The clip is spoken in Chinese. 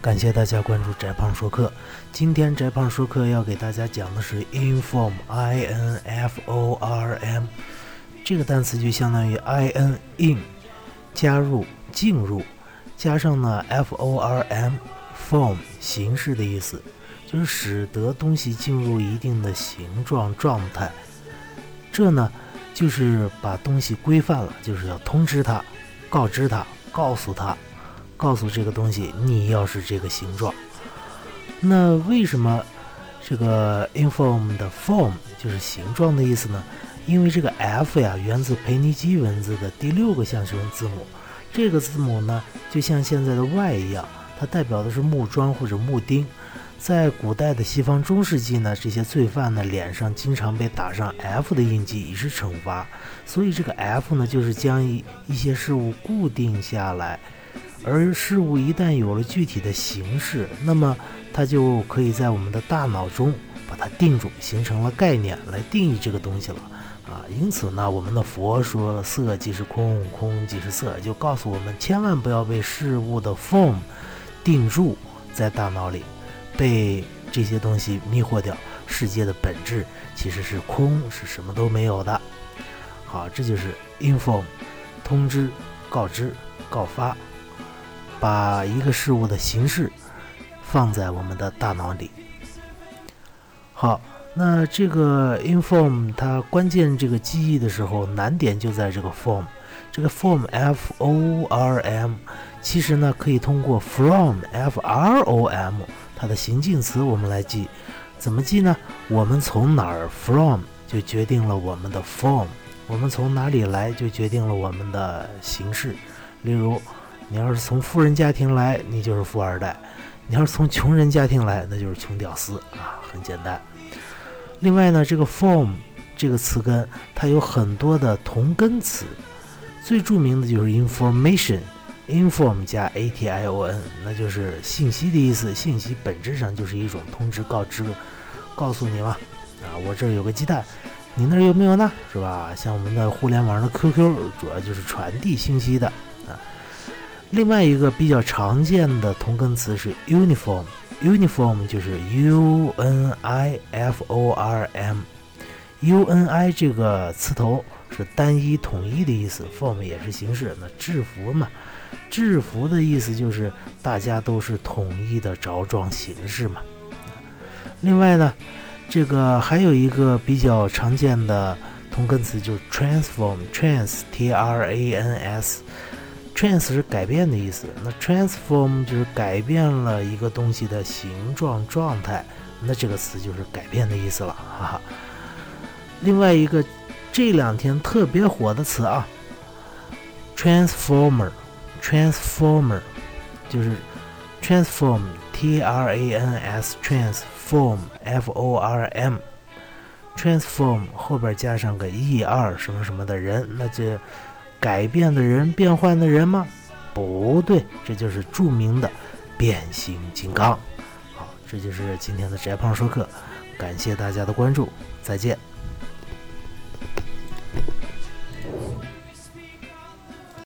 感谢大家关注翟胖说课。今天翟胖说课要给大家讲的是 inform，i n f o r m，这个单词就相当于 i n in，加入、进入，加上呢 f o r m form 形式的意思，就使得东西进入一定的形状状态。这呢就是把东西规范了，就是要通知他、告知他、告诉他。告诉这个东西，你要是这个形状。那为什么这个 inform 的 form 就是形状的意思呢？因为这个 F 呀，源自腓尼基文字的第六个象形字母。这个字母呢，就像现在的 Y 一样，它代表的是木桩或者木钉。在古代的西方中世纪呢，这些罪犯呢脸上经常被打上 F 的印记，以示惩罚。所以这个 F 呢，就是将一一些事物固定下来。而事物一旦有了具体的形式，那么它就可以在我们的大脑中把它定住，形成了概念来定义这个东西了啊。因此呢，我们的佛说“色即是空，空即是色”，就告诉我们千万不要被事物的 form 定住在大脑里，被这些东西迷惑掉。世界的本质其实是空，是什么都没有的。好，这就是 inform，通知、告知、告发。把一个事物的形式放在我们的大脑里。好，那这个 inform 它关键这个记忆的时候难点就在这个 form，这个 form f o r m，其实呢可以通过 from f r o m 它的形近词我们来记，怎么记呢？我们从哪儿 from 就决定了我们的 form，我们从哪里来就决定了我们的形式。例如。你要是从富人家庭来，你就是富二代；你要是从穷人家庭来，那就是穷屌丝啊，很简单。另外呢，这个 form 这个词根它有很多的同根词，最著名的就是 information inform 加 a t i o n，那就是信息的意思。信息本质上就是一种通知、告知，告诉你嘛，啊，我这儿有个鸡蛋，你那儿有没有呢？是吧？像我们的互联网的 QQ，主要就是传递信息的啊。另外一个比较常见的同根词是 uniform，uniform 就是 u-n-i-f-o-r-m U N I 这个词头是单一统一的意思，form 也是形式。那制服嘛，制服的意思就是大家都是统一的着装形式嘛。另外呢，这个还有一个比较常见的同根词就是 transform，trans t r a n s。trans 是改变的意思，那 transform 就是改变了一个东西的形状状态，那这个词就是改变的意思了，哈哈。另外一个这两天特别火的词啊，transformer，transformer 就是 transform，t r a n s transform f o r m，transform 后边加上个 e r 什么什么的人，那就。改变的人，变换的人吗？不对，这就是著名的变形金刚。好，这就是今天的翟胖说课，感谢大家的关注，再见。